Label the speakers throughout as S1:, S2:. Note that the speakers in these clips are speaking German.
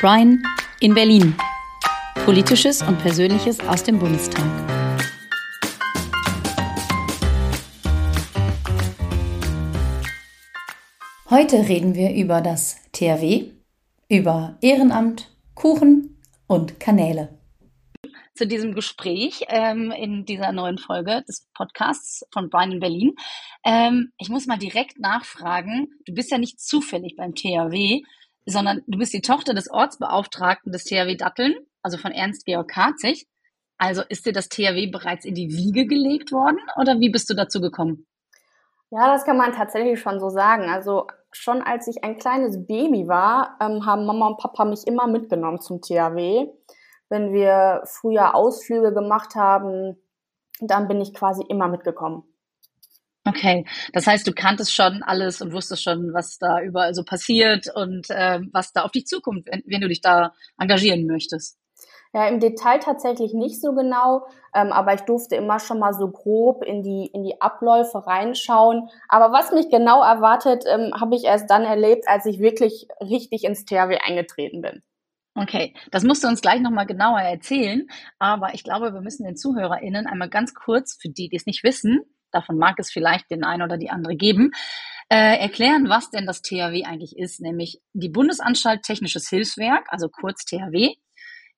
S1: Brian in Berlin. Politisches und Persönliches aus dem Bundestag. Heute reden wir über das THW, über Ehrenamt, Kuchen und Kanäle.
S2: Zu diesem Gespräch ähm, in dieser neuen Folge des Podcasts von Brian in Berlin. Ähm, ich muss mal direkt nachfragen, du bist ja nicht zufällig beim THW, sondern du bist die Tochter des Ortsbeauftragten des THW Datteln, also von Ernst Georg Karzig. Also ist dir das THW bereits in die Wiege gelegt worden oder wie bist du dazu gekommen?
S3: Ja, das kann man tatsächlich schon so sagen. Also schon als ich ein kleines Baby war, ähm, haben Mama und Papa mich immer mitgenommen zum THW. Wenn wir früher Ausflüge gemacht haben, dann bin ich quasi immer mitgekommen.
S2: Okay, das heißt, du kanntest schon alles und wusstest schon, was da überall so passiert und äh, was da auf dich zukommt, wenn, wenn, du dich da engagieren möchtest.
S3: Ja, im Detail tatsächlich nicht so genau, ähm, aber ich durfte immer schon mal so grob in die in die Abläufe reinschauen. Aber was mich genau erwartet, ähm, habe ich erst dann erlebt, als ich wirklich richtig ins THW eingetreten bin.
S2: Okay, das musst du uns gleich nochmal genauer erzählen. Aber ich glaube, wir müssen den ZuhörerInnen einmal ganz kurz, für die, die es nicht wissen, davon mag es vielleicht den einen oder die andere geben, äh, erklären, was denn das THW eigentlich ist, nämlich die Bundesanstalt Technisches Hilfswerk, also kurz THW,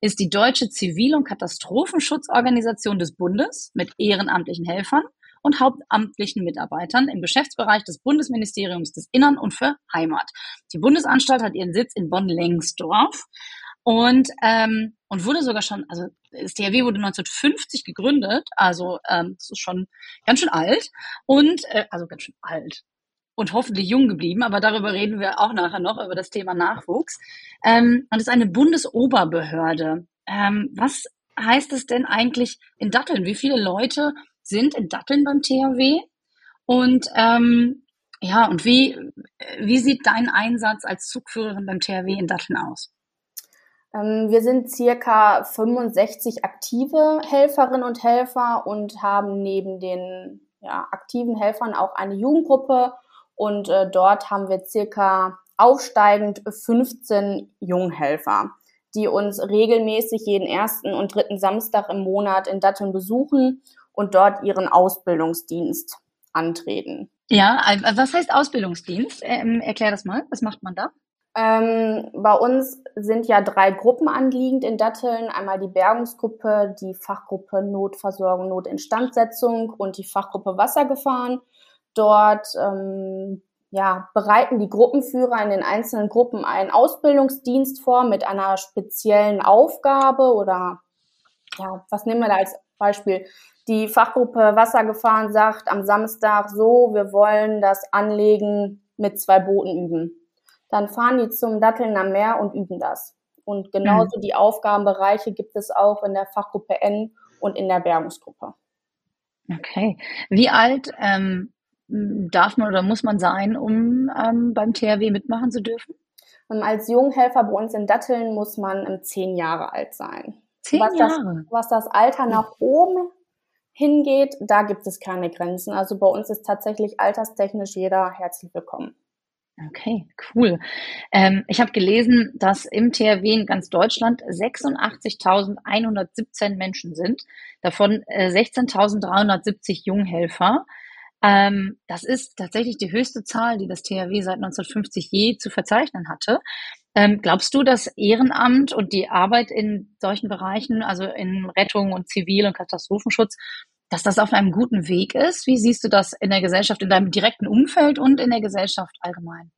S2: ist die deutsche Zivil- und Katastrophenschutzorganisation des Bundes mit ehrenamtlichen Helfern und hauptamtlichen Mitarbeitern im Geschäftsbereich des Bundesministeriums des Innern und für Heimat. Die Bundesanstalt hat ihren Sitz in Bonn-Lengsdorf und, ähm, und wurde sogar schon, also das THW wurde 1950 gegründet, also ähm, das ist schon ganz schön alt und äh, also ganz schön alt und hoffentlich jung geblieben, aber darüber reden wir auch nachher noch über das Thema Nachwuchs. Ähm, und es ist eine Bundesoberbehörde. Ähm, was heißt es denn eigentlich in Datteln? Wie viele Leute sind in Datteln beim THW? Und ähm, ja, und wie, wie sieht dein Einsatz als Zugführerin beim THW in Datteln aus?
S3: Ähm, wir sind circa 65 aktive Helferinnen und Helfer und haben neben den ja, aktiven Helfern auch eine Jugendgruppe und äh, dort haben wir circa aufsteigend 15 Junghelfer, die uns regelmäßig jeden ersten und dritten Samstag im Monat in Datteln besuchen und dort ihren Ausbildungsdienst antreten.
S2: Ja, was heißt Ausbildungsdienst? Ähm, erklär das mal. Was macht man da?
S3: Ähm, bei uns sind ja drei Gruppen anliegend in Datteln. Einmal die Bergungsgruppe, die Fachgruppe Notversorgung, Notinstandsetzung und die Fachgruppe Wassergefahren. Dort ähm, ja, bereiten die Gruppenführer in den einzelnen Gruppen einen Ausbildungsdienst vor mit einer speziellen Aufgabe oder ja, was nehmen wir da als Beispiel? Die Fachgruppe Wassergefahren sagt am Samstag so, wir wollen das Anlegen mit zwei Booten üben dann fahren die zum Datteln am Meer und üben das. Und genauso mhm. die Aufgabenbereiche gibt es auch in der Fachgruppe N und in der Bergungsgruppe.
S2: Okay. Wie alt ähm, darf man oder muss man sein, um ähm, beim THW mitmachen zu dürfen?
S3: Ähm, als Junghelfer bei uns in Datteln muss man um, zehn Jahre alt sein.
S2: Zehn
S3: was
S2: Jahre?
S3: Das, was das Alter nach oben hingeht, da gibt es keine Grenzen. Also bei uns ist tatsächlich alterstechnisch jeder herzlich willkommen.
S2: Okay, cool. Ähm, ich habe gelesen, dass im THW in ganz Deutschland 86.117 Menschen sind, davon äh, 16.370 Junghelfer. Ähm, das ist tatsächlich die höchste Zahl, die das THW seit 1950 je zu verzeichnen hatte. Ähm, glaubst du, dass Ehrenamt und die Arbeit in solchen Bereichen, also in Rettung und Zivil- und Katastrophenschutz, dass das auf einem guten Weg ist? Wie siehst du das in der Gesellschaft, in deinem direkten Umfeld und in der Gesellschaft allgemein?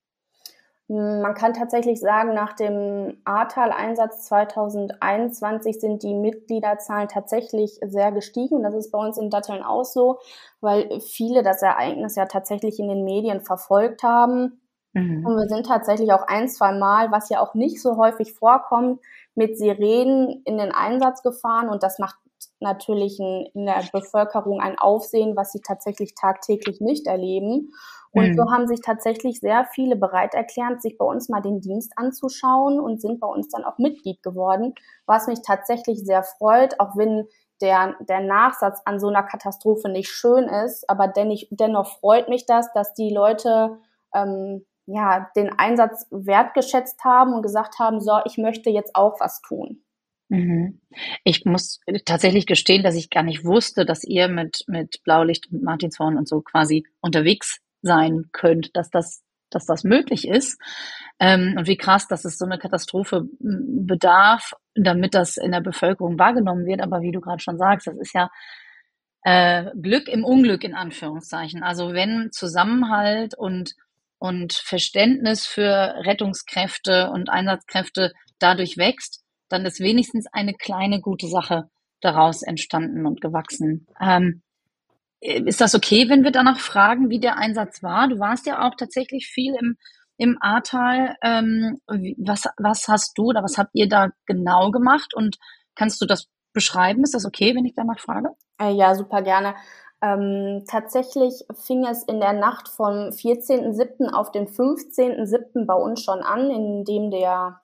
S3: Man kann tatsächlich sagen, nach dem Ahrtal-Einsatz 2021 sind die Mitgliederzahlen tatsächlich sehr gestiegen. Und das ist bei uns in Datteln auch so, weil viele das Ereignis ja tatsächlich in den Medien verfolgt haben. Mhm. Und wir sind tatsächlich auch ein, zwei Mal, was ja auch nicht so häufig vorkommt, mit Sirenen in den Einsatz gefahren. Und das macht natürlich in der Bevölkerung ein Aufsehen, was sie tatsächlich tagtäglich nicht erleben. Und mhm. so haben sich tatsächlich sehr viele bereit erklärt, sich bei uns mal den Dienst anzuschauen und sind bei uns dann auch Mitglied geworden, was mich tatsächlich sehr freut, auch wenn der, der Nachsatz an so einer Katastrophe nicht schön ist, aber dennoch, dennoch freut mich das, dass die Leute ähm, ja, den Einsatz wertgeschätzt haben und gesagt haben, so, ich möchte jetzt auch was tun.
S2: Mhm. Ich muss tatsächlich gestehen, dass ich gar nicht wusste, dass ihr mit, mit Blaulicht und Martinshorn und so quasi unterwegs sein könnt, dass das, dass das möglich ist. Ähm, und wie krass, dass es so eine Katastrophe bedarf, damit das in der Bevölkerung wahrgenommen wird. Aber wie du gerade schon sagst, das ist ja äh, Glück im Unglück in Anführungszeichen. Also wenn Zusammenhalt und und Verständnis für Rettungskräfte und Einsatzkräfte dadurch wächst, dann ist wenigstens eine kleine gute Sache daraus entstanden und gewachsen. Ähm, ist das okay, wenn wir danach fragen, wie der Einsatz war? Du warst ja auch tatsächlich viel im, im Ahrtal. Ähm, was, was hast du oder was habt ihr da genau gemacht und kannst du das beschreiben? Ist das okay, wenn ich danach frage?
S3: Äh, ja, super gerne. Ähm, tatsächlich fing es in der Nacht vom 14.07. auf den 15.07. bei uns schon an, in dem der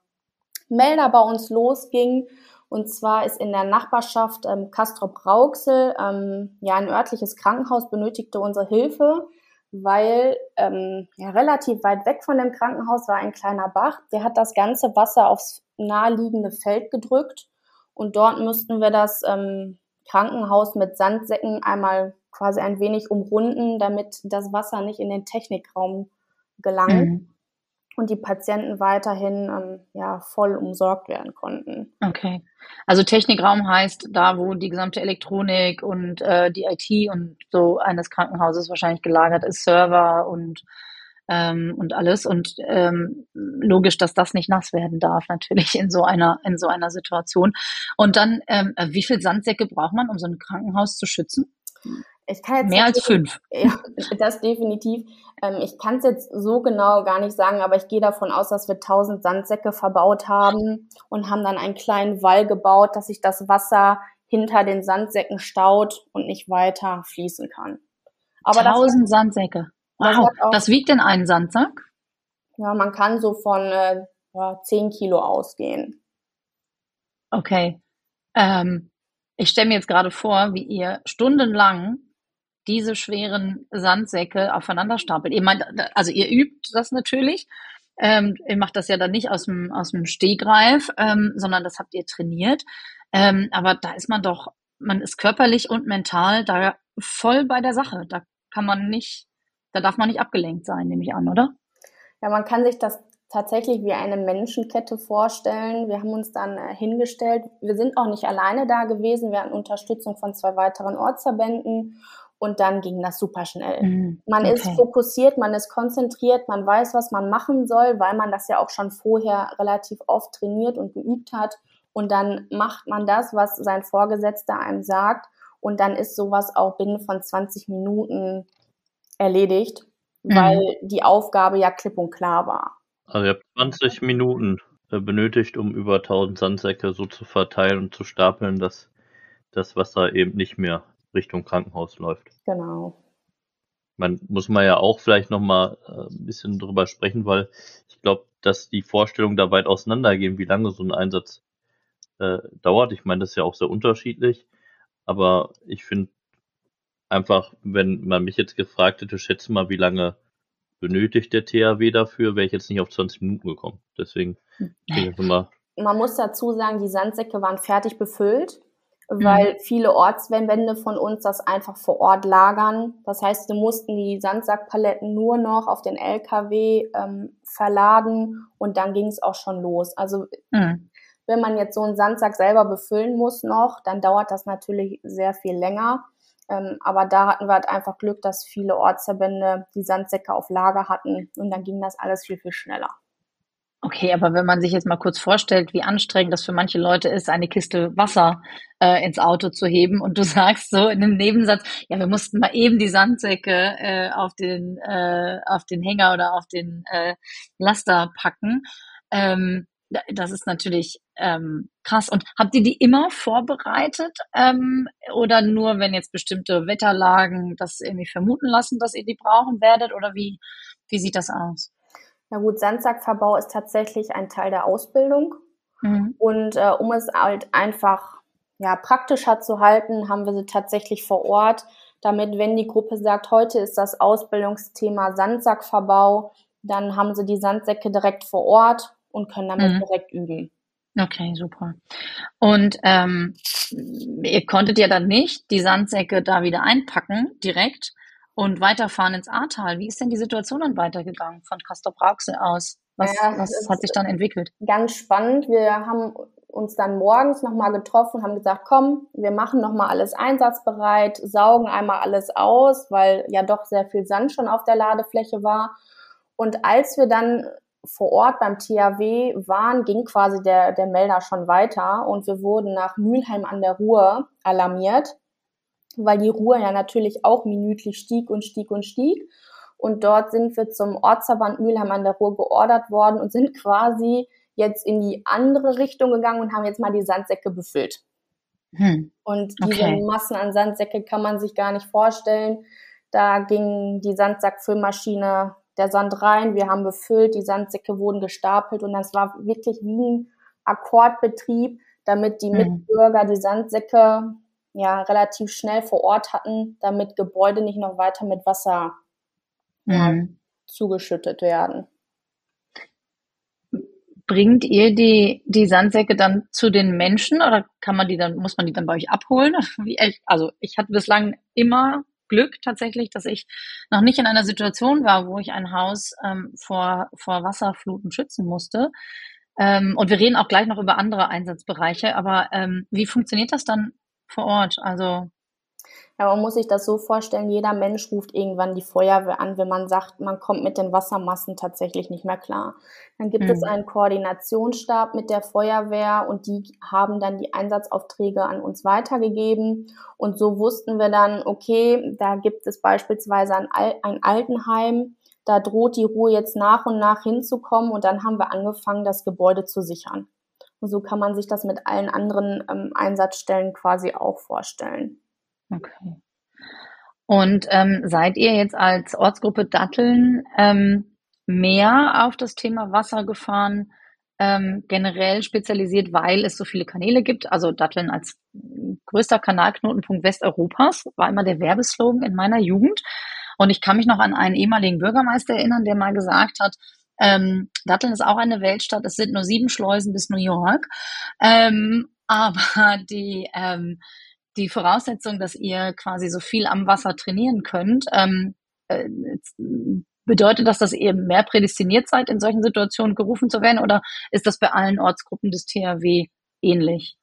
S3: Melder bei uns losging. Und zwar ist in der Nachbarschaft ähm, Castrop Rauxel, ähm, ja, ein örtliches Krankenhaus benötigte unsere Hilfe, weil ähm, ja, relativ weit weg von dem Krankenhaus war ein kleiner Bach. Der hat das ganze Wasser aufs naheliegende Feld gedrückt. Und dort müssten wir das ähm, Krankenhaus mit Sandsäcken einmal quasi ein wenig umrunden, damit das Wasser nicht in den Technikraum gelangt. Mhm und die Patienten weiterhin ähm, ja, voll umsorgt werden konnten.
S2: Okay. Also Technikraum heißt da, wo die gesamte Elektronik und äh, die IT und so eines Krankenhauses wahrscheinlich gelagert ist, Server und ähm, und alles. Und ähm, logisch, dass das nicht nass werden darf, natürlich in so einer, in so einer Situation. Und dann, ähm, wie viel Sandsäcke braucht man, um so ein Krankenhaus zu schützen?
S3: Ich kann jetzt
S2: Mehr als fünf.
S3: Ja, das definitiv. Ähm, ich kann es jetzt so genau gar nicht sagen, aber ich gehe davon aus, dass wir tausend Sandsäcke verbaut haben und haben dann einen kleinen Wall gebaut, dass sich das Wasser hinter den Sandsäcken staut und nicht weiter fließen kann.
S2: Aber tausend Sandsäcke. Wow. Das Was wiegt denn ein Sandsack?
S3: Ja, man kann so von äh, ja, 10 Kilo ausgehen.
S2: Okay. Ähm, ich stelle mir jetzt gerade vor, wie ihr stundenlang diese schweren Sandsäcke aufeinander stapelt. Ihr meint, also ihr übt das natürlich. Ähm, ihr macht das ja dann nicht aus dem, aus dem Stehgreif, ähm, sondern das habt ihr trainiert. Ähm, aber da ist man doch, man ist körperlich und mental da voll bei der Sache. Da kann man nicht, da darf man nicht abgelenkt sein, nehme ich an, oder?
S3: Ja, man kann sich das tatsächlich wie eine Menschenkette vorstellen. Wir haben uns dann äh, hingestellt. Wir sind auch nicht alleine da gewesen. Wir hatten Unterstützung von zwei weiteren Ortsverbänden und dann ging das super schnell. Mhm. Man okay. ist fokussiert, man ist konzentriert, man weiß, was man machen soll, weil man das ja auch schon vorher relativ oft trainiert und geübt hat. Und dann macht man das, was sein Vorgesetzter einem sagt. Und dann ist sowas auch binnen von 20 Minuten erledigt, mhm. weil die Aufgabe ja klipp und klar war.
S4: Also ihr habt 20 Minuten äh, benötigt, um über 1000 Sandsäcke so zu verteilen und zu stapeln, dass das Wasser eben nicht mehr Richtung Krankenhaus läuft.
S3: Genau.
S4: Man muss man ja auch vielleicht noch mal äh, ein bisschen drüber sprechen, weil ich glaube, dass die Vorstellungen da weit auseinandergehen, wie lange so ein Einsatz äh, dauert. Ich meine, das ist ja auch sehr unterschiedlich, aber ich finde einfach, wenn man mich jetzt gefragt hätte, schätze mal, wie lange benötigt der THW dafür, wäre ich jetzt nicht auf 20 Minuten gekommen. Deswegen bin ich jetzt immer.
S3: Man muss dazu sagen, die Sandsäcke waren fertig befüllt weil mhm. viele Ortswände von uns das einfach vor Ort lagern. Das heißt, wir mussten die Sandsackpaletten nur noch auf den LKW ähm, verladen und dann ging es auch schon los. Also mhm. wenn man jetzt so einen Sandsack selber befüllen muss noch, dann dauert das natürlich sehr viel länger. Ähm, aber da hatten wir halt einfach Glück, dass viele Ortsverbände die Sandsäcke auf Lager hatten und dann ging das alles viel, viel schneller.
S2: Okay, aber wenn man sich jetzt mal kurz vorstellt, wie anstrengend das für manche Leute ist, eine Kiste Wasser äh, ins Auto zu heben und du sagst so in einem Nebensatz, ja, wir mussten mal eben die Sandsäcke äh, auf den äh, auf den Hänger oder auf den äh, Laster packen. Ähm, das ist natürlich ähm, krass. Und habt ihr die immer vorbereitet ähm, oder nur, wenn jetzt bestimmte Wetterlagen das irgendwie vermuten lassen, dass ihr die brauchen werdet? Oder wie, wie sieht das aus?
S3: Na gut, Sandsackverbau ist tatsächlich ein Teil der Ausbildung. Mhm. Und äh, um es halt einfach ja, praktischer zu halten, haben wir sie tatsächlich vor Ort, damit, wenn die Gruppe sagt, heute ist das Ausbildungsthema Sandsackverbau, dann haben sie die Sandsäcke direkt vor Ort und können damit mhm. direkt üben.
S2: Okay, super. Und ähm, ihr konntet ja dann nicht die Sandsäcke da wieder einpacken direkt und weiterfahren ins Ahrtal. Wie ist denn die Situation dann weitergegangen von Castor Brauxel aus? Was, ja, was hat sich dann entwickelt?
S3: Ganz spannend. Wir haben uns dann morgens nochmal getroffen, haben gesagt, komm, wir machen nochmal alles einsatzbereit, saugen einmal alles aus, weil ja doch sehr viel Sand schon auf der Ladefläche war. Und als wir dann vor Ort beim THW waren, ging quasi der, der Melder schon weiter und wir wurden nach Mülheim an der Ruhr alarmiert, weil die Ruhr ja natürlich auch minütlich stieg und stieg und stieg. Und dort sind wir zum Ortsverband Mülheim an der Ruhr geordert worden und sind quasi jetzt in die andere Richtung gegangen und haben jetzt mal die Sandsäcke befüllt. Hm. Und diese okay. Massen an Sandsäcke kann man sich gar nicht vorstellen. Da ging die Sandsackfüllmaschine der Sand rein, wir haben befüllt, die Sandsäcke wurden gestapelt und das war wirklich wie ein Akkordbetrieb, damit die mhm. Mitbürger die Sandsäcke ja relativ schnell vor Ort hatten, damit Gebäude nicht noch weiter mit Wasser mhm. zugeschüttet werden.
S2: Bringt ihr die, die Sandsäcke dann zu den Menschen oder kann man die dann, muss man die dann bei euch abholen? Also ich hatte bislang immer Glück tatsächlich, dass ich noch nicht in einer Situation war, wo ich ein Haus ähm, vor, vor Wasserfluten schützen musste. Ähm, und wir reden auch gleich noch über andere Einsatzbereiche, aber ähm, wie funktioniert das dann vor Ort? Also
S3: ja, man muss sich das so vorstellen, jeder Mensch ruft irgendwann die Feuerwehr an, wenn man sagt, man kommt mit den Wassermassen tatsächlich nicht mehr klar. Dann gibt mhm. es einen Koordinationsstab mit der Feuerwehr und die haben dann die Einsatzaufträge an uns weitergegeben. Und so wussten wir dann, okay, da gibt es beispielsweise ein, Al ein Altenheim, da droht die Ruhe jetzt nach und nach hinzukommen und dann haben wir angefangen, das Gebäude zu sichern. Und so kann man sich das mit allen anderen ähm, Einsatzstellen quasi auch vorstellen.
S2: Okay. Und ähm, seid ihr jetzt als Ortsgruppe Datteln ähm, mehr auf das Thema Wassergefahren ähm, generell spezialisiert, weil es so viele Kanäle gibt? Also Datteln als größter Kanalknotenpunkt Westeuropas war immer der Werbeslogan in meiner Jugend. Und ich kann mich noch an einen ehemaligen Bürgermeister erinnern, der mal gesagt hat, ähm, Datteln ist auch eine Weltstadt, es sind nur sieben Schleusen bis New York. Ähm, aber die, ähm, die Voraussetzung, dass ihr quasi so viel am Wasser trainieren könnt, ähm, äh, bedeutet das, dass ihr mehr prädestiniert seid, in solchen Situationen gerufen zu werden, oder ist das bei allen Ortsgruppen des THW ähnlich?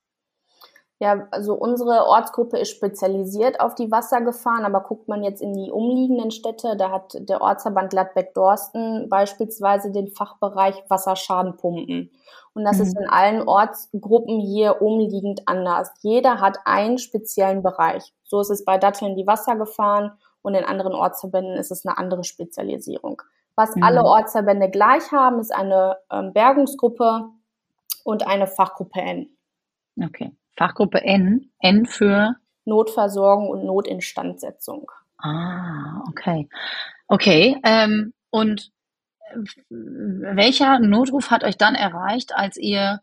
S3: Ja, also unsere Ortsgruppe ist spezialisiert auf die Wassergefahren, aber guckt man jetzt in die umliegenden Städte, da hat der Ortsverband Gladbeck-Dorsten beispielsweise den Fachbereich Wasserschadenpumpen. Und das mhm. ist in allen Ortsgruppen hier umliegend anders. Jeder hat einen speziellen Bereich. So ist es bei Datteln die Wassergefahren und in anderen Ortsverbänden ist es eine andere Spezialisierung. Was mhm. alle Ortsverbände gleich haben, ist eine ähm, Bergungsgruppe und eine Fachgruppe N.
S2: Okay. Fachgruppe N. N für
S3: Notversorgung und Notinstandsetzung.
S2: Ah, okay. Okay. Ähm, und welcher Notruf hat euch dann erreicht, als ihr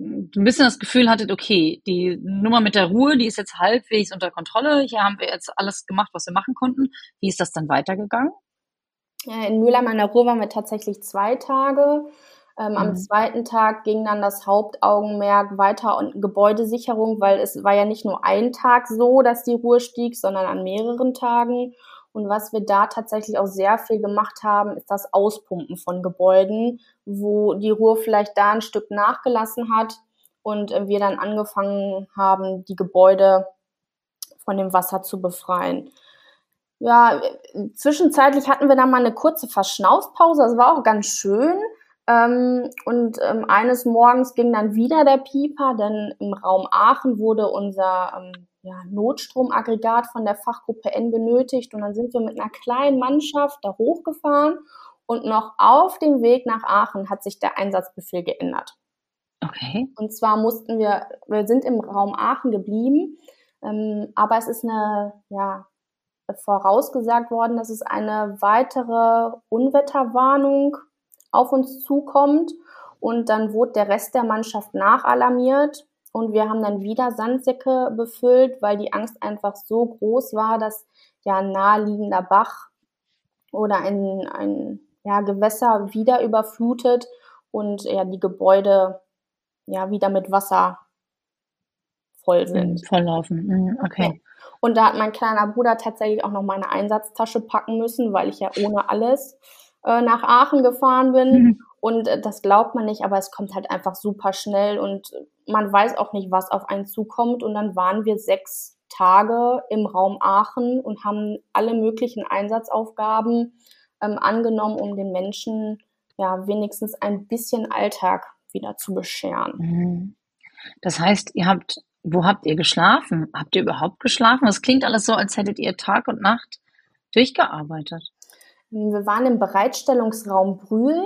S2: ein bisschen das Gefühl hattet, okay, die Nummer mit der Ruhe, die ist jetzt halbwegs unter Kontrolle. Hier haben wir jetzt alles gemacht, was wir machen konnten. Wie ist das dann weitergegangen?
S3: In Mülheim an der Ruhr waren wir tatsächlich zwei Tage. Ähm, mhm. Am zweiten Tag ging dann das Hauptaugenmerk weiter und Gebäudesicherung, weil es war ja nicht nur ein Tag so, dass die Ruhe stieg, sondern an mehreren Tagen. Und was wir da tatsächlich auch sehr viel gemacht haben, ist das Auspumpen von Gebäuden, wo die Ruhe vielleicht da ein Stück nachgelassen hat und äh, wir dann angefangen haben, die Gebäude von dem Wasser zu befreien. Ja, zwischenzeitlich hatten wir da mal eine kurze Verschnaufpause, das war auch ganz schön. Ähm, und ähm, eines Morgens ging dann wieder der Pieper, denn im Raum Aachen wurde unser ähm, ja, Notstromaggregat von der Fachgruppe N benötigt. Und dann sind wir mit einer kleinen Mannschaft da hochgefahren. Und noch auf dem Weg nach Aachen hat sich der Einsatzbefehl geändert.
S2: Okay.
S3: Und zwar mussten wir, wir sind im Raum Aachen geblieben, ähm, aber es ist eine, ja, vorausgesagt worden, dass es eine weitere Unwetterwarnung auf uns zukommt. Und dann wurde der Rest der Mannschaft nachalarmiert und wir haben dann wieder Sandsäcke befüllt, weil die Angst einfach so groß war, dass ja ein naheliegender Bach oder ein, ein ja, Gewässer wieder überflutet und ja, die Gebäude ja wieder mit Wasser voll sind.
S2: Mhm, volllaufen. Mhm, okay.
S3: Ja. Und da hat mein kleiner Bruder tatsächlich auch noch meine Einsatztasche packen müssen, weil ich ja ohne alles äh, nach Aachen gefahren bin. Mhm. Und äh, das glaubt man nicht, aber es kommt halt einfach super schnell und man weiß auch nicht, was auf einen zukommt. Und dann waren wir sechs Tage im Raum Aachen und haben alle möglichen Einsatzaufgaben ähm, angenommen, um den Menschen ja wenigstens ein bisschen Alltag wieder zu bescheren.
S2: Mhm. Das heißt, ihr habt, wo habt ihr geschlafen? Habt ihr überhaupt geschlafen? Das klingt alles so, als hättet ihr Tag und Nacht durchgearbeitet.
S3: Wir waren im Bereitstellungsraum Brühl.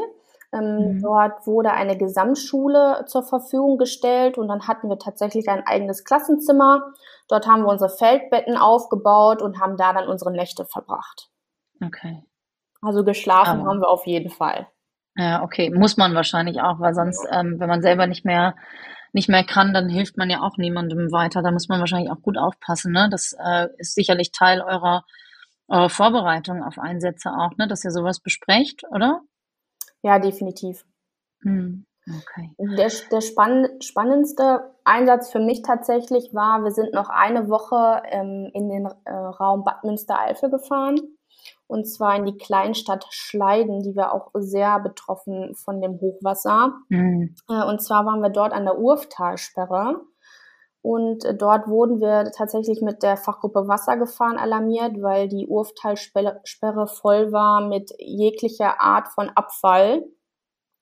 S3: Ähm, mhm. Dort wurde eine Gesamtschule zur Verfügung gestellt und dann hatten wir tatsächlich ein eigenes Klassenzimmer. Dort haben wir unsere Feldbetten aufgebaut und haben da dann unsere Nächte verbracht.
S2: Okay.
S3: Also geschlafen Aber. haben wir auf jeden Fall.
S2: Ja, okay. Muss man wahrscheinlich auch, weil sonst, ähm, wenn man selber nicht mehr nicht mehr kann, dann hilft man ja auch niemandem weiter. Da muss man wahrscheinlich auch gut aufpassen. Ne? Das äh, ist sicherlich Teil eurer, eurer Vorbereitung auf Einsätze auch, ne? dass ihr sowas besprecht, oder?
S3: Ja, definitiv.
S2: Hm. Okay.
S3: Der, der spann spannendste Einsatz für mich tatsächlich war, wir sind noch eine Woche ähm, in den äh, Raum Bad Münstereifel gefahren. Und zwar in die Kleinstadt Schleiden, die war auch sehr betroffen von dem Hochwasser. Mhm. Äh, und zwar waren wir dort an der Urftalsperre. Und äh, dort wurden wir tatsächlich mit der Fachgruppe Wassergefahren alarmiert, weil die Urftalsperre voll war mit jeglicher Art von Abfall.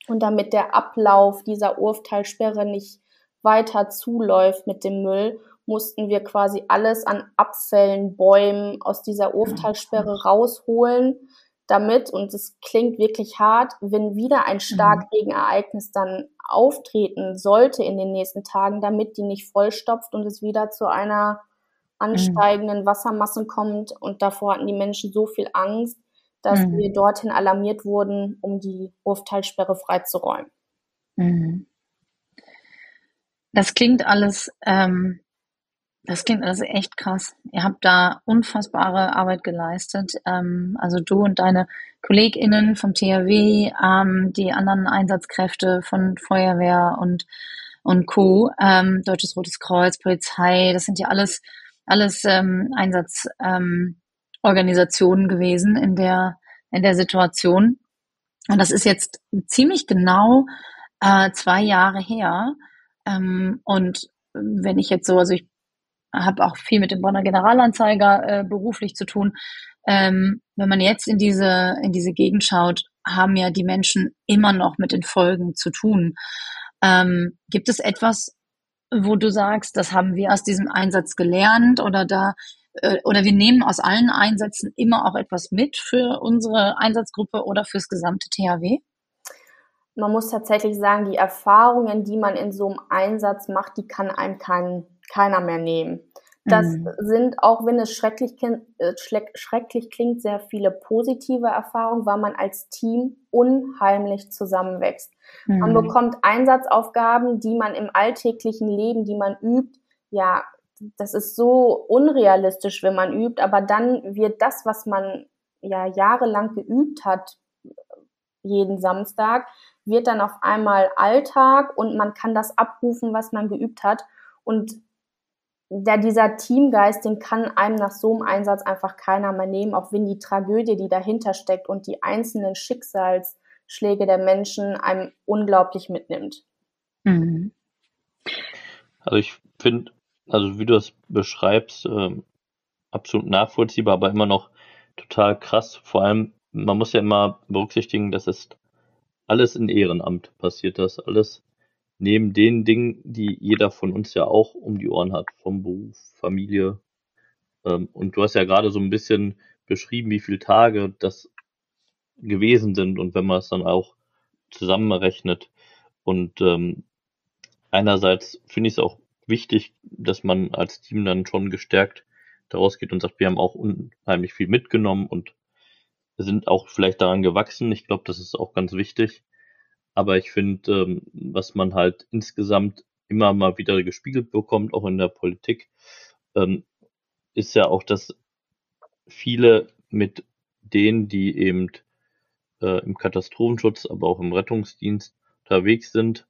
S3: Und damit der Ablauf dieser Urftalsperre nicht weiter zuläuft mit dem Müll, mussten wir quasi alles an Abfällen, Bäumen aus dieser Urftalsperre rausholen, damit, und es klingt wirklich hart, wenn wieder ein Starkregenereignis dann auftreten sollte in den nächsten Tagen, damit die nicht vollstopft und es wieder zu einer ansteigenden Wassermasse kommt. Und davor hatten die Menschen so viel Angst, dass mhm. wir dorthin alarmiert wurden, um die Urftalsperre freizuräumen.
S2: Mhm. Das klingt alles ähm, das klingt also echt krass. Ihr habt da unfassbare Arbeit geleistet. Ähm, also du und deine KollegInnen vom THW, ähm, die anderen Einsatzkräfte von Feuerwehr und, und Co., ähm, Deutsches Rotes Kreuz, Polizei, das sind ja alles, alles ähm, Einsatzorganisationen ähm, gewesen in der, in der Situation. Und das ist jetzt ziemlich genau äh, zwei Jahre her. Ähm, und wenn ich jetzt so, also ich habe auch viel mit dem Bonner Generalanzeiger äh, beruflich zu tun. Ähm, wenn man jetzt in diese, in diese Gegend schaut, haben ja die Menschen immer noch mit den Folgen zu tun. Ähm, gibt es etwas, wo du sagst, das haben wir aus diesem Einsatz gelernt oder da äh, oder wir nehmen aus allen Einsätzen immer auch etwas mit für unsere Einsatzgruppe oder fürs gesamte THW?
S3: Man muss tatsächlich sagen, die Erfahrungen, die man in so einem Einsatz macht, die kann einem kein, keiner mehr nehmen. Das mhm. sind, auch wenn es schrecklich, äh, schrecklich klingt, sehr viele positive Erfahrungen, weil man als Team unheimlich zusammenwächst. Mhm. Man bekommt Einsatzaufgaben, die man im alltäglichen Leben, die man übt, ja, das ist so unrealistisch, wenn man übt, aber dann wird das, was man ja jahrelang geübt hat, jeden Samstag, wird dann auf einmal Alltag und man kann das abrufen, was man geübt hat. Und ja, dieser Teamgeist, den kann einem nach so einem Einsatz einfach keiner mehr nehmen, auch wenn die Tragödie, die dahinter steckt und die einzelnen Schicksalsschläge der Menschen einem unglaublich mitnimmt.
S4: Mhm. Also ich finde, also wie du das beschreibst, äh, absolut nachvollziehbar, aber immer noch total krass. Vor allem, man muss ja immer berücksichtigen, dass es alles in Ehrenamt passiert, das alles neben den Dingen, die jeder von uns ja auch um die Ohren hat, vom Beruf, Familie. Ähm, und du hast ja gerade so ein bisschen beschrieben, wie viele Tage das gewesen sind und wenn man es dann auch zusammenrechnet. Und ähm, einerseits finde ich es auch wichtig, dass man als Team dann schon gestärkt daraus geht und sagt, wir haben auch unheimlich viel mitgenommen und sind auch vielleicht daran gewachsen. Ich glaube, das ist auch ganz wichtig. Aber ich finde, ähm, was man halt insgesamt immer mal wieder gespiegelt bekommt, auch in der Politik, ähm, ist ja auch, dass viele mit denen, die eben äh, im Katastrophenschutz, aber auch im Rettungsdienst unterwegs sind,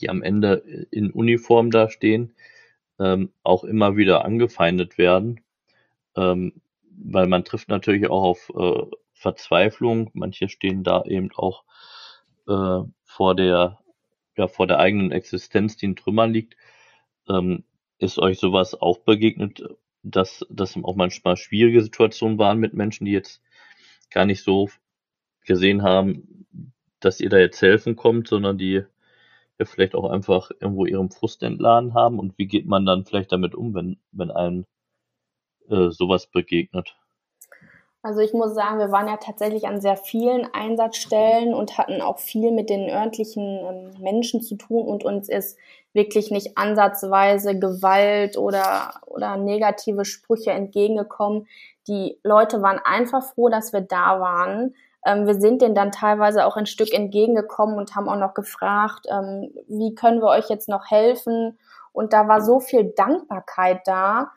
S4: die am Ende in Uniform dastehen, ähm, auch immer wieder angefeindet werden, ähm, weil man trifft natürlich auch auf äh, Verzweiflung. Manche stehen da eben auch äh, vor der ja vor der eigenen Existenz, die in Trümmern liegt. Ähm, ist euch sowas auch begegnet, dass das auch manchmal schwierige Situationen waren mit Menschen, die jetzt gar nicht so gesehen haben, dass ihr da jetzt helfen kommt, sondern die ja vielleicht auch einfach irgendwo ihrem Frust entladen haben und wie geht man dann vielleicht damit um, wenn, wenn einem äh, sowas begegnet?
S3: Also ich muss sagen, wir waren ja tatsächlich an sehr vielen Einsatzstellen und hatten auch viel mit den örtlichen ähm, Menschen zu tun und uns ist wirklich nicht ansatzweise Gewalt oder, oder negative Sprüche entgegengekommen. Die Leute waren einfach froh, dass wir da waren. Ähm, wir sind denen dann teilweise auch ein Stück entgegengekommen und haben auch noch gefragt, ähm, wie können wir euch jetzt noch helfen? Und da war so viel Dankbarkeit da.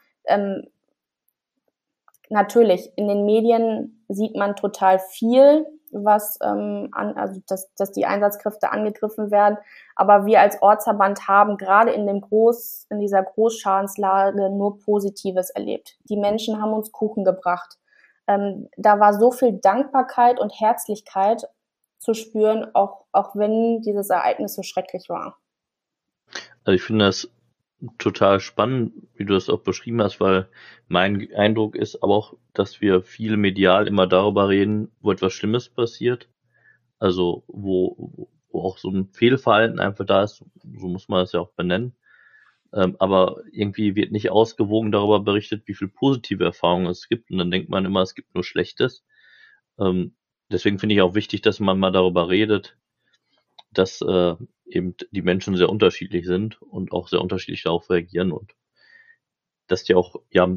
S3: Natürlich, in den Medien sieht man total viel, was ähm, an, also dass, dass die Einsatzkräfte angegriffen werden. Aber wir als Ortsverband haben gerade in dem Groß, in dieser Großschadenslage nur Positives erlebt. Die Menschen haben uns Kuchen gebracht. Ähm, da war so viel Dankbarkeit und Herzlichkeit zu spüren, auch, auch wenn dieses Ereignis so schrecklich war.
S4: Also ich finde das total spannend, wie du das auch beschrieben hast, weil mein Eindruck ist aber auch, dass wir viel medial immer darüber reden, wo etwas Schlimmes passiert. Also wo, wo auch so ein Fehlverhalten einfach da ist, so muss man das ja auch benennen. Ähm, aber irgendwie wird nicht ausgewogen darüber berichtet, wie viel positive Erfahrungen es gibt. Und dann denkt man immer, es gibt nur Schlechtes. Ähm, deswegen finde ich auch wichtig, dass man mal darüber redet, dass äh, eben die Menschen sehr unterschiedlich sind und auch sehr unterschiedlich darauf reagieren und dass die auch ja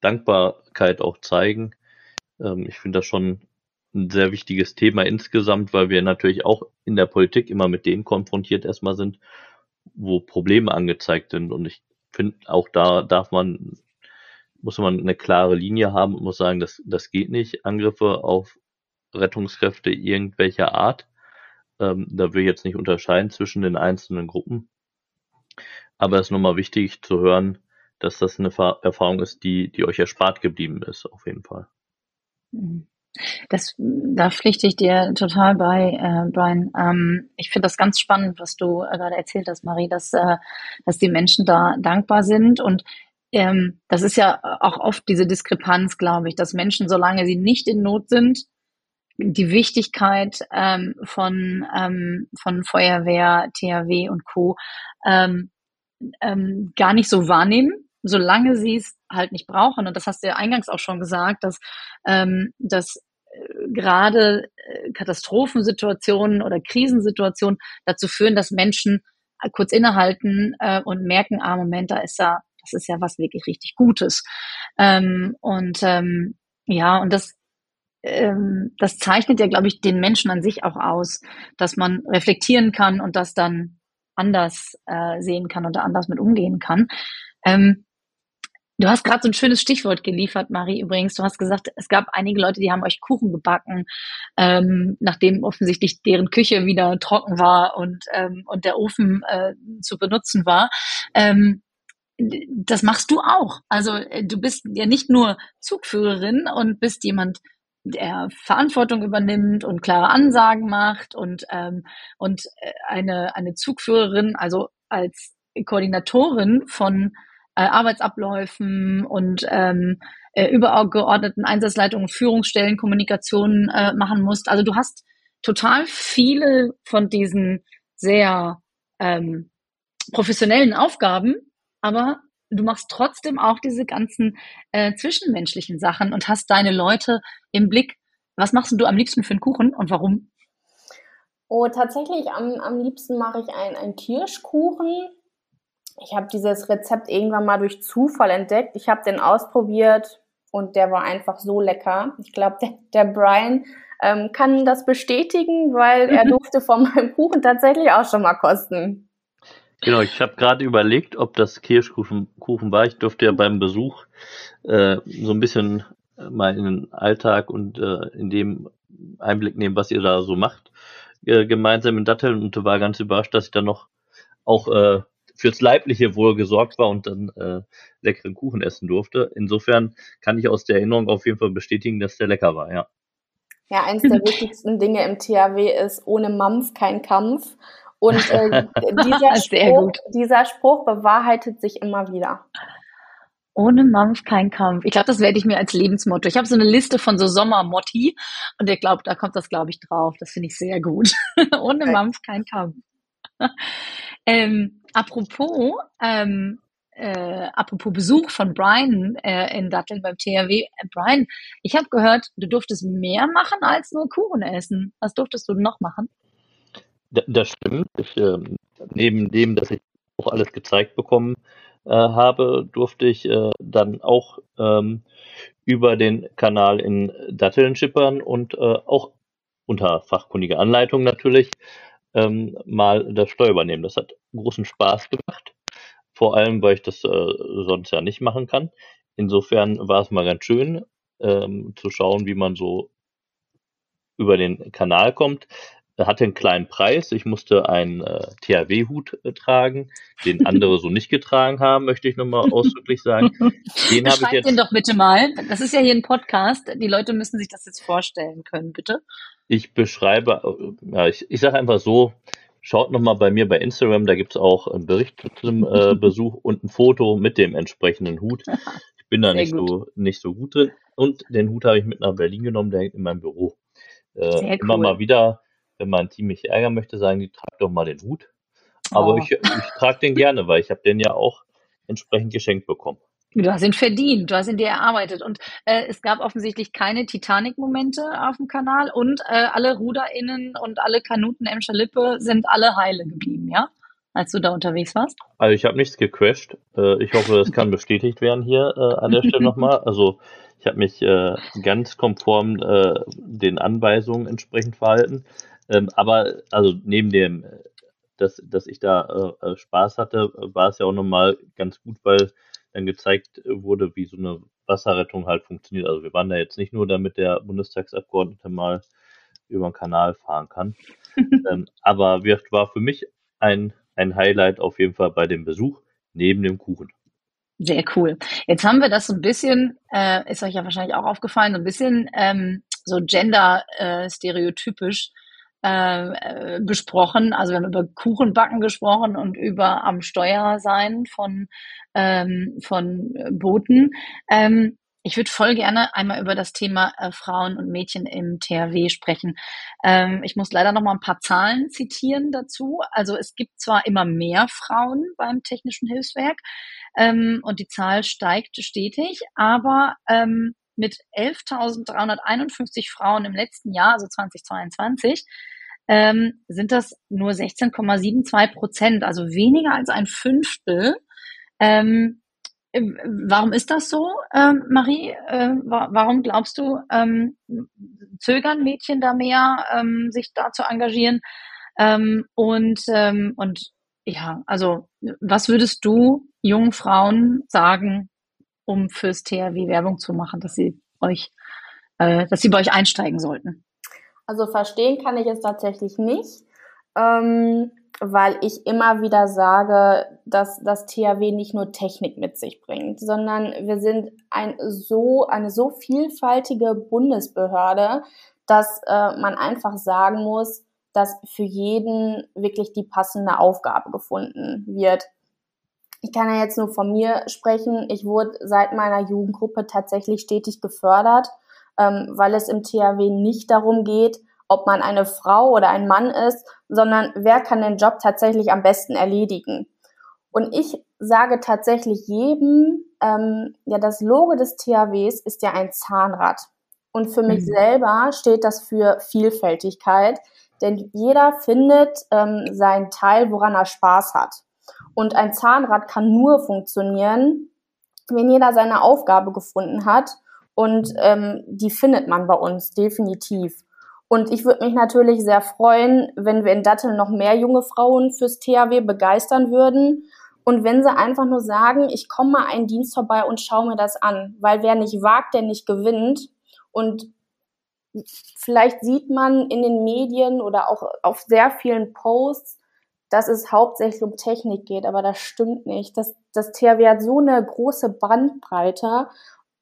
S4: Dankbarkeit auch zeigen. Ähm, ich finde das schon ein sehr wichtiges Thema insgesamt, weil wir natürlich auch in der Politik immer mit denen konfrontiert erstmal sind, wo Probleme angezeigt sind. Und ich finde, auch da darf man, muss man eine klare Linie haben und muss sagen, das, das geht nicht. Angriffe auf Rettungskräfte irgendwelcher Art. Ähm, da will ich jetzt nicht unterscheiden zwischen den einzelnen Gruppen. Aber es ist nochmal wichtig zu hören, dass das eine Erfahrung ist, die, die euch erspart geblieben ist, auf jeden Fall.
S2: Mhm. Das, da pflichte ich dir total bei, äh, Brian. Ähm, ich finde das ganz spannend, was du äh, gerade erzählt hast, Marie, dass, äh, dass die Menschen da dankbar sind. Und ähm, das ist ja auch oft diese Diskrepanz, glaube ich, dass Menschen, solange sie nicht in Not sind, die Wichtigkeit ähm, von, ähm, von Feuerwehr, THW und Co. Ähm, ähm, gar nicht so wahrnehmen, solange sie es halt nicht brauchen. Und das hast du ja eingangs auch schon gesagt, dass, ähm, dass äh, gerade äh, Katastrophensituationen oder Krisensituationen dazu führen, dass Menschen äh, kurz innehalten äh, und merken, ah, Moment, da ist ja, das ist ja was wirklich richtig Gutes. Ähm, und ähm, ja, und das ähm, das zeichnet ja, glaube ich, den Menschen an sich auch aus, dass man reflektieren kann und das dann anders äh, sehen kann oder anders mit umgehen kann. Ähm, du hast gerade so ein schönes Stichwort geliefert, Marie, übrigens. Du hast gesagt, es gab einige Leute, die haben euch Kuchen gebacken, ähm, nachdem offensichtlich deren Küche wieder trocken war und, ähm, und der Ofen äh, zu benutzen war. Ähm, das machst du auch. Also äh, du bist ja nicht nur Zugführerin und bist jemand, der Verantwortung übernimmt und klare Ansagen macht und, ähm, und äh, eine, eine Zugführerin, also als Koordinatorin von äh, Arbeitsabläufen und ähm, äh, übergeordneten Einsatzleitungen, Führungsstellen, Kommunikation äh, machen musst. Also du hast total viele von diesen sehr ähm, professionellen Aufgaben, aber du machst trotzdem auch diese ganzen äh, zwischenmenschlichen Sachen und hast deine Leute im Blick. Was machst du am liebsten für einen Kuchen und warum?
S3: Oh, tatsächlich am, am liebsten mache ich einen, einen Kirschkuchen. Ich habe dieses Rezept irgendwann mal durch Zufall entdeckt. Ich habe den ausprobiert und der war einfach so lecker. Ich glaube, der, der Brian ähm, kann das bestätigen, weil er durfte von meinem Kuchen tatsächlich auch schon mal kosten.
S4: Genau, ich habe gerade überlegt, ob das Kirschkuchen Kuchen war. Ich durfte ja beim Besuch äh, so ein bisschen mal in den Alltag und äh, in dem, Einblick nehmen, was ihr da so macht, äh, gemeinsam in Datteln und war ganz überrascht, dass ich dann noch auch äh, fürs leibliche Wohl gesorgt war und dann äh, leckeren Kuchen essen durfte. Insofern kann ich aus der Erinnerung auf jeden Fall bestätigen, dass der lecker war, ja.
S3: Ja, eins der wichtigsten Dinge im THW ist, ohne Mampf kein Kampf. Und äh, dieser, Spruch, dieser Spruch bewahrheitet sich immer wieder.
S2: Ohne Mampf kein Kampf. Ich glaube, das werde ich mir als Lebensmotto. Ich habe so eine Liste von so Sommermotti und ich glaube, da kommt das, glaube ich, drauf. Das finde ich sehr gut. Ohne Mampf kein Kampf. ähm, apropos, ähm, äh, apropos Besuch von Brian äh, in Datteln beim THW. Äh, Brian, ich habe gehört, du durftest mehr machen als nur Kuchen essen. Was durftest du noch machen?
S4: Das stimmt. Ich, äh, neben dem, dass ich auch alles gezeigt bekommen äh, habe, durfte ich äh, dann auch ähm, über den Kanal in Datteln schippern und äh, auch unter fachkundiger Anleitung natürlich ähm, mal das Steuer übernehmen. Das hat großen Spaß gemacht. Vor allem, weil ich das äh, sonst ja nicht machen kann. Insofern war es mal ganz schön ähm, zu schauen, wie man so über den Kanal kommt. Er hatte einen kleinen Preis. Ich musste einen äh, THW-Hut äh, tragen, den andere so nicht getragen haben, möchte ich nochmal ausdrücklich sagen.
S2: Den habe ich jetzt. den doch bitte mal. Das ist ja hier ein Podcast. Die Leute müssen sich das jetzt vorstellen können, bitte.
S4: Ich beschreibe, äh, ja, ich, ich sage einfach so, schaut nochmal bei mir bei Instagram, da gibt's auch einen Bericht zum äh, Besuch und ein Foto mit dem entsprechenden Hut. Ich bin da nicht so, nicht so gut drin. Und den Hut habe ich mit nach Berlin genommen, der hängt in meinem Büro. Äh, immer mal wieder wenn mein Team mich ärgern möchte, sagen die, trag doch mal den Hut. Aber oh. ich, ich trage den gerne, weil ich habe den ja auch entsprechend geschenkt bekommen.
S2: Du hast ihn verdient, du hast ihn dir erarbeitet. Und äh, es gab offensichtlich keine Titanic-Momente auf dem Kanal und äh, alle RuderInnen und alle Kanuten Emscher Lippe sind alle heile geblieben, ja? Als du da unterwegs warst?
S4: Also ich habe nichts gecrashed. Äh, ich hoffe, das kann bestätigt werden hier äh, an der Stelle nochmal. Also ich habe mich äh, ganz konform äh, den Anweisungen entsprechend verhalten. Ähm, aber also neben dem, dass, dass ich da äh, äh, Spaß hatte, war es ja auch nochmal ganz gut, weil dann gezeigt wurde, wie so eine Wasserrettung halt funktioniert. Also wir waren da jetzt nicht nur, damit der Bundestagsabgeordnete mal über den Kanal fahren kann. ähm, aber war für mich ein, ein Highlight auf jeden Fall bei dem Besuch neben dem Kuchen.
S2: Sehr cool. Jetzt haben wir das so ein bisschen, äh, ist euch ja wahrscheinlich auch aufgefallen, so ein bisschen ähm, so gender-stereotypisch äh, besprochen. Also wir haben über Kuchenbacken gesprochen und über am Steuer sein von, ähm, von Booten. Ähm, ich würde voll gerne einmal über das Thema äh, Frauen und Mädchen im THW sprechen. Ähm, ich muss leider noch mal ein paar Zahlen zitieren dazu. Also es gibt zwar immer mehr Frauen beim Technischen Hilfswerk ähm, und die Zahl steigt stetig, aber ähm, mit 11.351 Frauen im letzten Jahr, also 2022, ähm, sind das nur 16,72 Prozent, also weniger als ein Fünftel. Ähm, warum ist das so, ähm, Marie? Äh, wa warum glaubst du, ähm, zögern Mädchen da mehr, ähm, sich da zu engagieren? Ähm, und, ähm, und ja, also was würdest du jungen Frauen sagen, um fürs THW Werbung zu machen, dass sie euch, äh, dass sie bei euch einsteigen sollten?
S3: Also verstehen kann ich es tatsächlich nicht, ähm, weil ich immer wieder sage, dass das THW nicht nur Technik mit sich bringt, sondern wir sind ein so, eine so vielfältige Bundesbehörde, dass äh, man einfach sagen muss, dass für jeden wirklich die passende Aufgabe gefunden wird. Ich kann ja jetzt nur von mir sprechen. Ich wurde seit meiner Jugendgruppe tatsächlich stetig gefördert ähm, weil es im THW nicht darum geht, ob man eine Frau oder ein Mann ist, sondern wer kann den Job tatsächlich am besten erledigen. Und ich sage tatsächlich jedem, ähm, ja, das Logo des THWs ist ja ein Zahnrad. Und für mich mhm. selber steht das für Vielfältigkeit, denn jeder findet ähm, seinen Teil, woran er Spaß hat. Und ein Zahnrad kann nur funktionieren, wenn jeder seine Aufgabe gefunden hat und ähm, die findet man bei uns definitiv. Und ich würde mich natürlich sehr freuen, wenn wir in Datteln noch mehr junge Frauen fürs THW begeistern würden. Und wenn sie einfach nur sagen, ich komme mal einen Dienst vorbei und schaue mir das an. Weil wer nicht wagt, der nicht gewinnt. Und vielleicht sieht man in den Medien oder auch auf sehr vielen Posts, dass es hauptsächlich um Technik geht, aber das stimmt nicht. Das, das THW hat so eine große Bandbreite.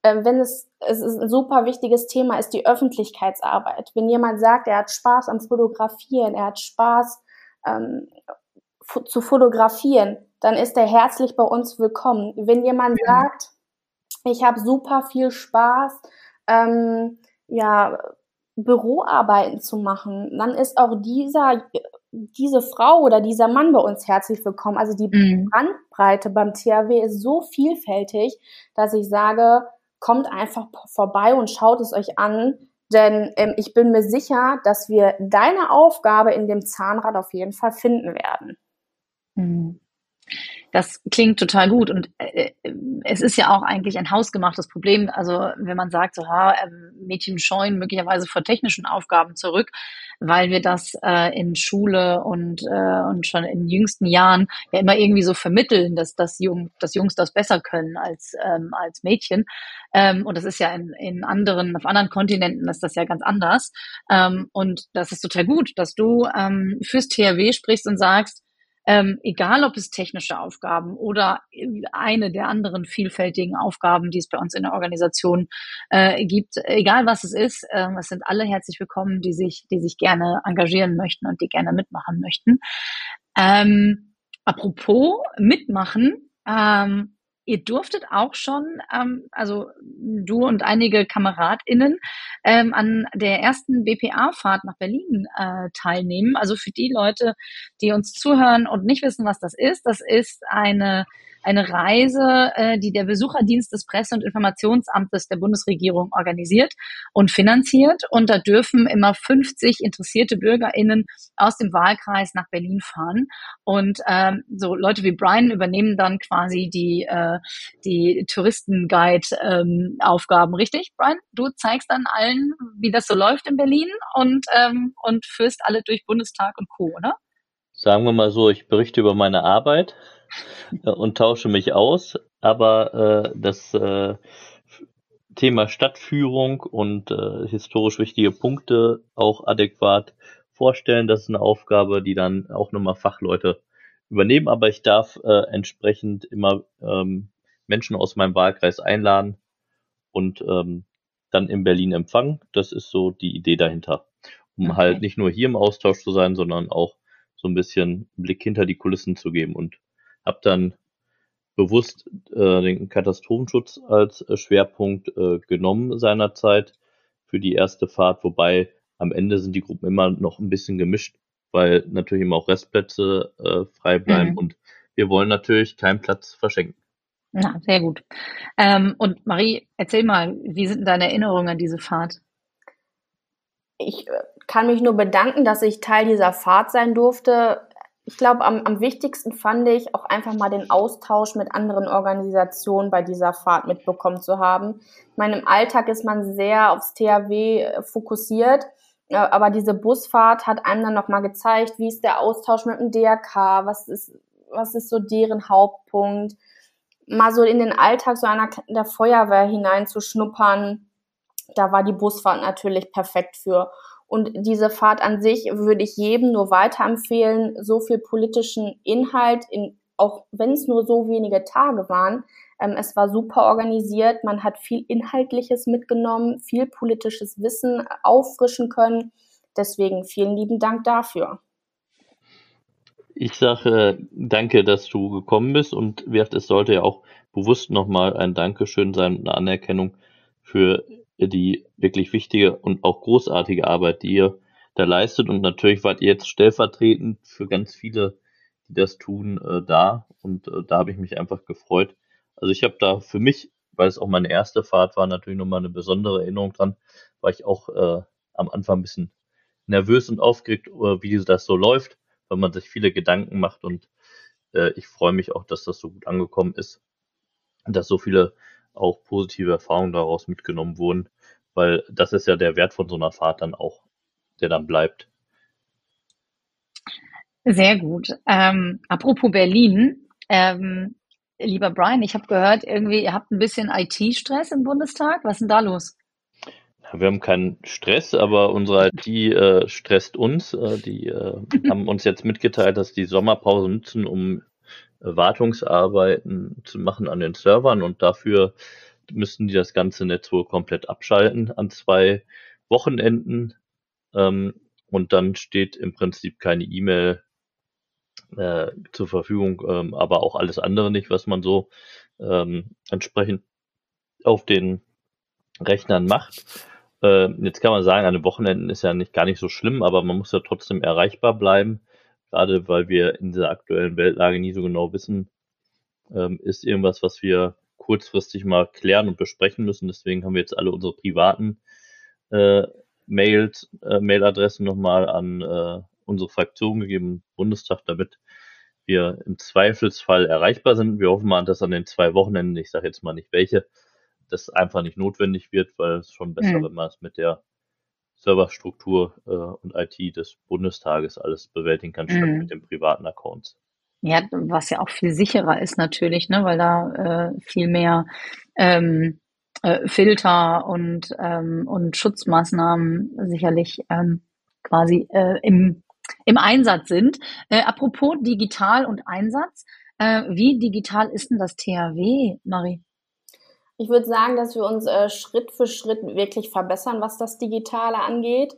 S3: Äh, wenn es, es ist ein super wichtiges Thema, ist die Öffentlichkeitsarbeit. Wenn jemand sagt, er hat Spaß am Fotografieren, er hat Spaß ähm, zu fotografieren, dann ist er herzlich bei uns willkommen. Wenn jemand ja. sagt, ich habe super viel Spaß, ähm, ja, Büroarbeiten zu machen, dann ist auch dieser, diese Frau oder dieser Mann bei uns herzlich willkommen. Also die mhm. Bandbreite beim THW ist so vielfältig, dass ich sage, kommt einfach vorbei und schaut es euch an. Denn ähm, ich bin mir sicher, dass wir deine Aufgabe in dem Zahnrad auf jeden Fall finden werden.
S2: Mhm. Das klingt total gut und äh, es ist ja auch eigentlich ein hausgemachtes Problem. Also wenn man sagt, so, ha, ähm, Mädchen scheuen möglicherweise vor technischen Aufgaben zurück, weil wir das äh, in Schule und, äh, und schon in jüngsten Jahren ja immer irgendwie so vermitteln, dass, dass, Jung, dass Jungs das besser können als, ähm, als Mädchen. Ähm, und das ist ja in, in anderen, auf anderen Kontinenten ist das ja ganz anders. Ähm, und das ist total gut, dass du ähm, fürs THW sprichst und sagst, ähm, egal ob es technische Aufgaben oder eine der anderen vielfältigen Aufgaben, die es bei uns in der Organisation äh, gibt, egal was es ist, äh, es sind alle herzlich willkommen, die sich, die sich gerne engagieren möchten und die gerne mitmachen möchten. Ähm, apropos mitmachen, ähm, Ihr durftet auch schon, ähm, also du und einige KameradInnen, ähm, an der ersten BPA-Fahrt nach Berlin äh, teilnehmen. Also für die Leute, die uns zuhören und nicht wissen, was das ist, das ist eine eine Reise, äh, die der Besucherdienst des Presse- und Informationsamtes der Bundesregierung organisiert und finanziert. Und da dürfen immer 50 interessierte BürgerInnen aus dem Wahlkreis nach Berlin fahren. Und ähm, so Leute wie Brian übernehmen dann quasi die, äh, die Touristenguide-Aufgaben, ähm, richtig? Brian, du zeigst dann allen, wie das so läuft in Berlin und, ähm, und führst alle durch Bundestag und Co., oder?
S4: Sagen wir mal so, ich berichte über meine Arbeit und tausche mich aus, aber äh, das äh, Thema Stadtführung und äh, historisch wichtige Punkte auch adäquat vorstellen, das ist eine Aufgabe, die dann auch nochmal Fachleute übernehmen, aber ich darf äh, entsprechend immer ähm, Menschen aus meinem Wahlkreis einladen und ähm, dann in Berlin empfangen. Das ist so die Idee dahinter, um okay. halt nicht nur hier im Austausch zu sein, sondern auch so ein bisschen Blick hinter die Kulissen zu geben und habe dann bewusst äh, den Katastrophenschutz als äh, Schwerpunkt äh, genommen seinerzeit für die erste Fahrt, wobei am Ende sind die Gruppen immer noch ein bisschen gemischt, weil natürlich immer auch Restplätze äh, frei bleiben mhm. und wir wollen natürlich keinen Platz verschenken.
S2: Na, sehr gut. Ähm, und Marie, erzähl mal, wie sind deine Erinnerungen an diese Fahrt?
S3: Ich äh, kann mich nur bedanken, dass ich Teil dieser Fahrt sein durfte ich glaube, am, am wichtigsten fand ich auch einfach mal den Austausch mit anderen Organisationen bei dieser Fahrt mitbekommen zu haben. Ich meine, im Alltag ist man sehr aufs THW äh, fokussiert, äh, aber diese Busfahrt hat einem dann nochmal gezeigt, wie ist der Austausch mit dem DRK, was ist, was ist so deren Hauptpunkt, mal so in den Alltag so einer der Feuerwehr hineinzuschnuppern. Da war die Busfahrt natürlich perfekt für. Und diese Fahrt an sich würde ich jedem nur weiterempfehlen. So viel politischen Inhalt, in, auch wenn es nur so wenige Tage waren. Ähm, es war super organisiert. Man hat viel Inhaltliches mitgenommen, viel politisches Wissen auffrischen können. Deswegen vielen lieben Dank dafür.
S4: Ich sage danke, dass du gekommen bist und es sollte ja auch bewusst nochmal ein Dankeschön sein, eine Anerkennung für die wirklich wichtige und auch großartige Arbeit, die ihr da leistet. Und natürlich wart ihr jetzt stellvertretend für ganz viele, die das tun, äh, da. Und äh, da habe ich mich einfach gefreut. Also ich habe da für mich, weil es auch meine erste Fahrt war, natürlich nochmal eine besondere Erinnerung dran, war ich auch äh, am Anfang ein bisschen nervös und aufgeregt, äh, wie das so läuft, weil man sich viele Gedanken macht und äh, ich freue mich auch, dass das so gut angekommen ist dass so viele auch positive Erfahrungen daraus mitgenommen wurden, weil das ist ja der Wert von so einer Fahrt dann auch, der dann bleibt.
S2: Sehr gut. Ähm, apropos Berlin, ähm, lieber Brian, ich habe gehört, irgendwie, ihr habt ein bisschen IT-Stress im Bundestag. Was ist denn da los?
S4: Wir haben keinen Stress, aber unsere IT äh, stresst uns. Äh, die äh, haben uns jetzt mitgeteilt, dass die Sommerpause nutzen, um Wartungsarbeiten zu machen an den Servern und dafür müssten die das ganze Netz wohl komplett abschalten an zwei Wochenenden. Ähm, und dann steht im Prinzip keine E-Mail äh, zur Verfügung, ähm, aber auch alles andere nicht, was man so ähm, entsprechend auf den Rechnern macht. Äh, jetzt kann man sagen, an den Wochenenden ist ja nicht gar nicht so schlimm, aber man muss ja trotzdem erreichbar bleiben, gerade weil wir in dieser aktuellen Weltlage nie so genau wissen, ähm, ist irgendwas, was wir kurzfristig mal klären und besprechen müssen. Deswegen haben wir jetzt alle unsere privaten äh, Mails, äh, Mailadressen nochmal an äh, unsere Fraktion gegeben, Bundestag, damit wir im Zweifelsfall erreichbar sind. Wir hoffen mal, dass an den zwei Wochenenden, ich sage jetzt mal nicht welche, das einfach nicht notwendig wird, weil es schon besser, mhm. wenn man es mit der Serverstruktur äh, und IT des Bundestages alles bewältigen kann, statt mhm. mit den privaten Accounts.
S2: Ja, was ja auch viel sicherer ist natürlich, ne, weil da äh, viel mehr ähm, äh, Filter und, ähm, und Schutzmaßnahmen sicherlich ähm, quasi äh, im, im Einsatz sind. Äh, apropos digital und Einsatz, äh, wie digital ist denn das THW, Marie?
S3: Ich würde sagen, dass wir uns äh, Schritt für Schritt wirklich verbessern, was das Digitale angeht.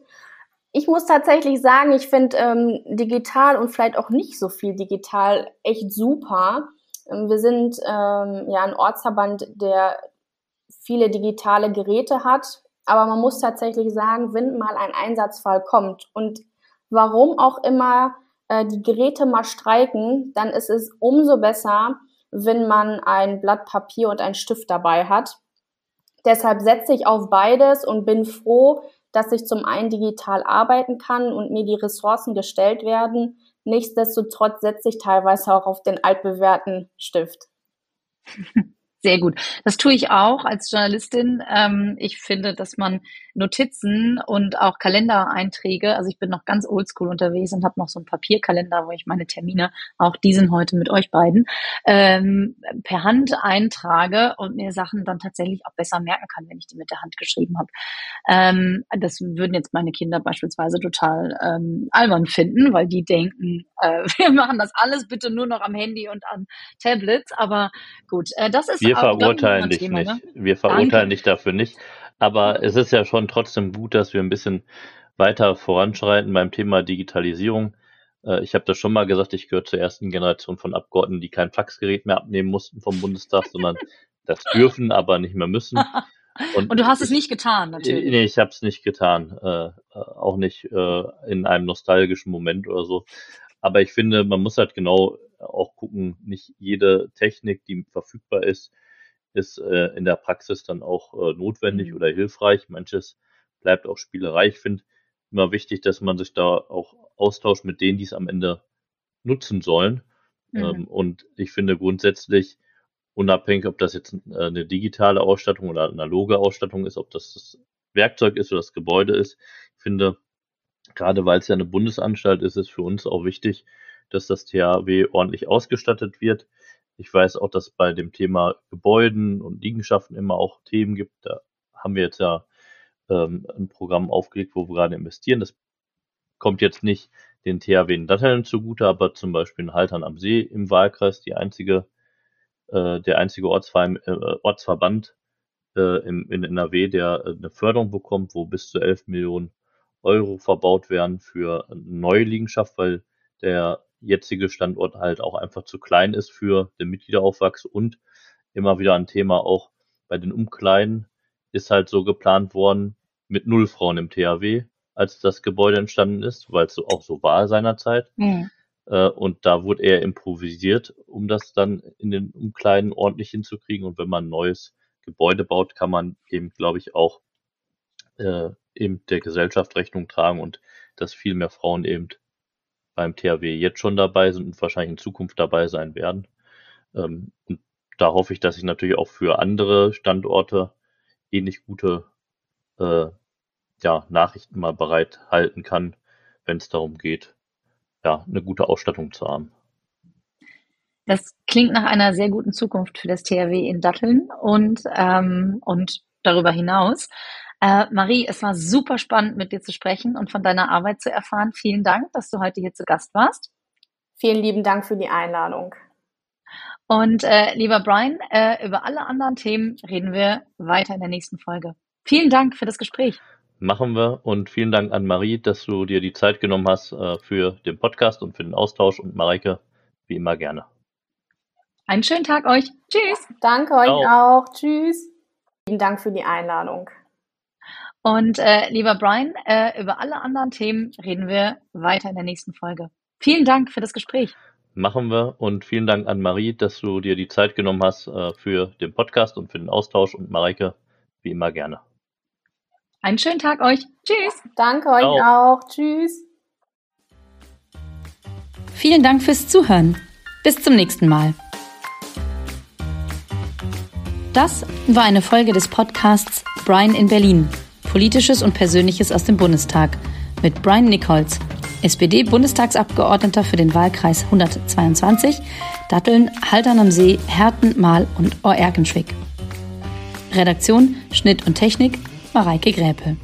S3: Ich muss tatsächlich sagen, ich finde ähm, digital und vielleicht auch nicht so viel digital echt super. Ähm, wir sind ähm, ja ein Ortsverband, der viele digitale Geräte hat, aber man muss tatsächlich sagen, wenn mal ein Einsatzfall kommt und warum auch immer äh, die Geräte mal streiken, dann ist es umso besser, wenn man ein Blatt Papier und einen Stift dabei hat. Deshalb setze ich auf beides und bin froh, dass ich zum einen digital arbeiten kann und mir die Ressourcen gestellt werden. Nichtsdestotrotz setze ich teilweise auch auf den altbewährten Stift.
S2: Sehr gut. Das tue ich auch als Journalistin. Ähm, ich finde, dass man Notizen und auch Kalendereinträge, also ich bin noch ganz oldschool unterwegs und habe noch so einen Papierkalender, wo ich meine Termine, auch diesen heute mit euch beiden, ähm, per Hand eintrage und mir Sachen dann tatsächlich auch besser merken kann, wenn ich die mit der Hand geschrieben habe. Ähm, das würden jetzt meine Kinder beispielsweise total albern finden, weil die denken, äh, wir machen das alles bitte nur noch am Handy und an Tablets. Aber gut, äh, das ist
S4: wir verurteilen dich Thema, nicht. Ne? Wir verurteilen Danke. dich dafür nicht. Aber es ist ja schon trotzdem gut, dass wir ein bisschen weiter voranschreiten beim Thema Digitalisierung. Äh, ich habe das schon mal gesagt, ich gehöre zur ersten Generation von Abgeordneten, die kein Faxgerät mehr abnehmen mussten vom Bundestag, sondern das dürfen, aber nicht mehr müssen.
S2: Und, Und du hast ich, es nicht getan, natürlich.
S4: Nee, ich habe es nicht getan. Äh, auch nicht äh, in einem nostalgischen Moment oder so. Aber ich finde, man muss halt genau auch gucken, nicht jede Technik, die verfügbar ist, ist äh, in der Praxis dann auch äh, notwendig mhm. oder hilfreich. Manches bleibt auch Spielerei. Ich finde immer wichtig, dass man sich da auch austauscht mit denen, die es am Ende nutzen sollen. Mhm. Ähm, und ich finde grundsätzlich, unabhängig, ob das jetzt äh, eine digitale Ausstattung oder analoge Ausstattung ist, ob das das Werkzeug ist oder das Gebäude ist, ich finde, gerade weil es ja eine Bundesanstalt ist, ist für uns auch wichtig, dass das THW ordentlich ausgestattet wird. Ich weiß auch, dass bei dem Thema Gebäuden und Liegenschaften immer auch Themen gibt. Da haben wir jetzt ja ähm, ein Programm aufgelegt, wo wir gerade investieren. Das kommt jetzt nicht den THW in Datteln zugute, aber zum Beispiel in Haltern am See im Wahlkreis die einzige, äh, der einzige Ortsverein, äh, Ortsverband äh, im, in NRW, der äh, eine Förderung bekommt, wo bis zu 11 Millionen Euro verbaut werden für eine neue Liegenschaft, weil der jetzige Standort halt auch einfach zu klein ist für den Mitgliederaufwachs und immer wieder ein Thema auch bei den Umkleiden ist halt so geplant worden mit null Frauen im THW, als das Gebäude entstanden ist, weil es so auch so war seinerzeit. Mhm. Äh, und da wurde eher improvisiert, um das dann in den Umkleiden ordentlich hinzukriegen. Und wenn man ein neues Gebäude baut, kann man eben, glaube ich, auch äh, eben der Gesellschaft Rechnung tragen und dass viel mehr Frauen eben beim THW jetzt schon dabei sind und wahrscheinlich in Zukunft dabei sein werden. Ähm, und da hoffe ich, dass ich natürlich auch für andere Standorte ähnlich gute äh, ja, Nachrichten mal bereithalten kann, wenn es darum geht, ja, eine gute Ausstattung zu haben.
S2: Das klingt nach einer sehr guten Zukunft für das THW in Datteln und, ähm, und darüber hinaus. Äh, Marie, es war super spannend, mit dir zu sprechen und von deiner Arbeit zu erfahren. Vielen Dank, dass du heute hier zu Gast warst.
S3: Vielen lieben Dank für die Einladung.
S2: Und äh, lieber Brian, äh, über alle anderen Themen reden wir weiter in der nächsten Folge. Vielen Dank für das Gespräch.
S4: Machen wir und vielen Dank an Marie, dass du dir die Zeit genommen hast äh, für den Podcast und für den Austausch und Mareike, wie immer gerne.
S2: Einen schönen Tag euch. Tschüss.
S3: Danke euch Ciao. auch. Tschüss. Vielen Dank für die Einladung.
S2: Und äh, lieber Brian, äh, über alle anderen Themen reden wir weiter in der nächsten Folge. Vielen Dank für das Gespräch.
S4: Machen wir und vielen Dank an Marie, dass du dir die Zeit genommen hast äh, für den Podcast und für den Austausch und Mareike, wie immer gerne.
S2: Einen schönen Tag euch. Tschüss.
S3: Danke euch auch. Tschüss.
S1: Vielen Dank fürs Zuhören. Bis zum nächsten Mal. Das war eine Folge des Podcasts Brian in Berlin. Politisches und Persönliches aus dem Bundestag mit Brian Nichols, SPD-Bundestagsabgeordneter für den Wahlkreis 122, Datteln, Haltern am See, Herten, Mahl und Oerkenschwick. Redaktion, Schnitt und Technik Mareike Gräpe.